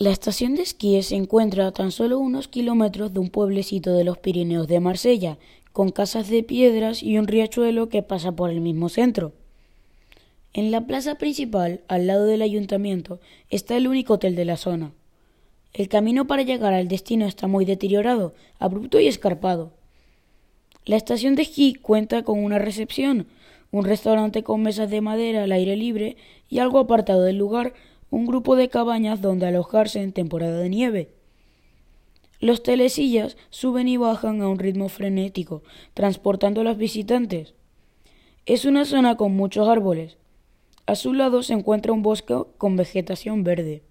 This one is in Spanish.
La estación de esquí se encuentra a tan solo unos kilómetros de un pueblecito de los Pirineos de Marsella, con casas de piedras y un riachuelo que pasa por el mismo centro. En la plaza principal, al lado del ayuntamiento, está el único hotel de la zona. El camino para llegar al destino está muy deteriorado, abrupto y escarpado. La estación de esquí cuenta con una recepción, un restaurante con mesas de madera al aire libre y algo apartado del lugar, un grupo de cabañas donde alojarse en temporada de nieve. Los telesillas suben y bajan a un ritmo frenético, transportando a los visitantes. Es una zona con muchos árboles. A su lado se encuentra un bosque con vegetación verde.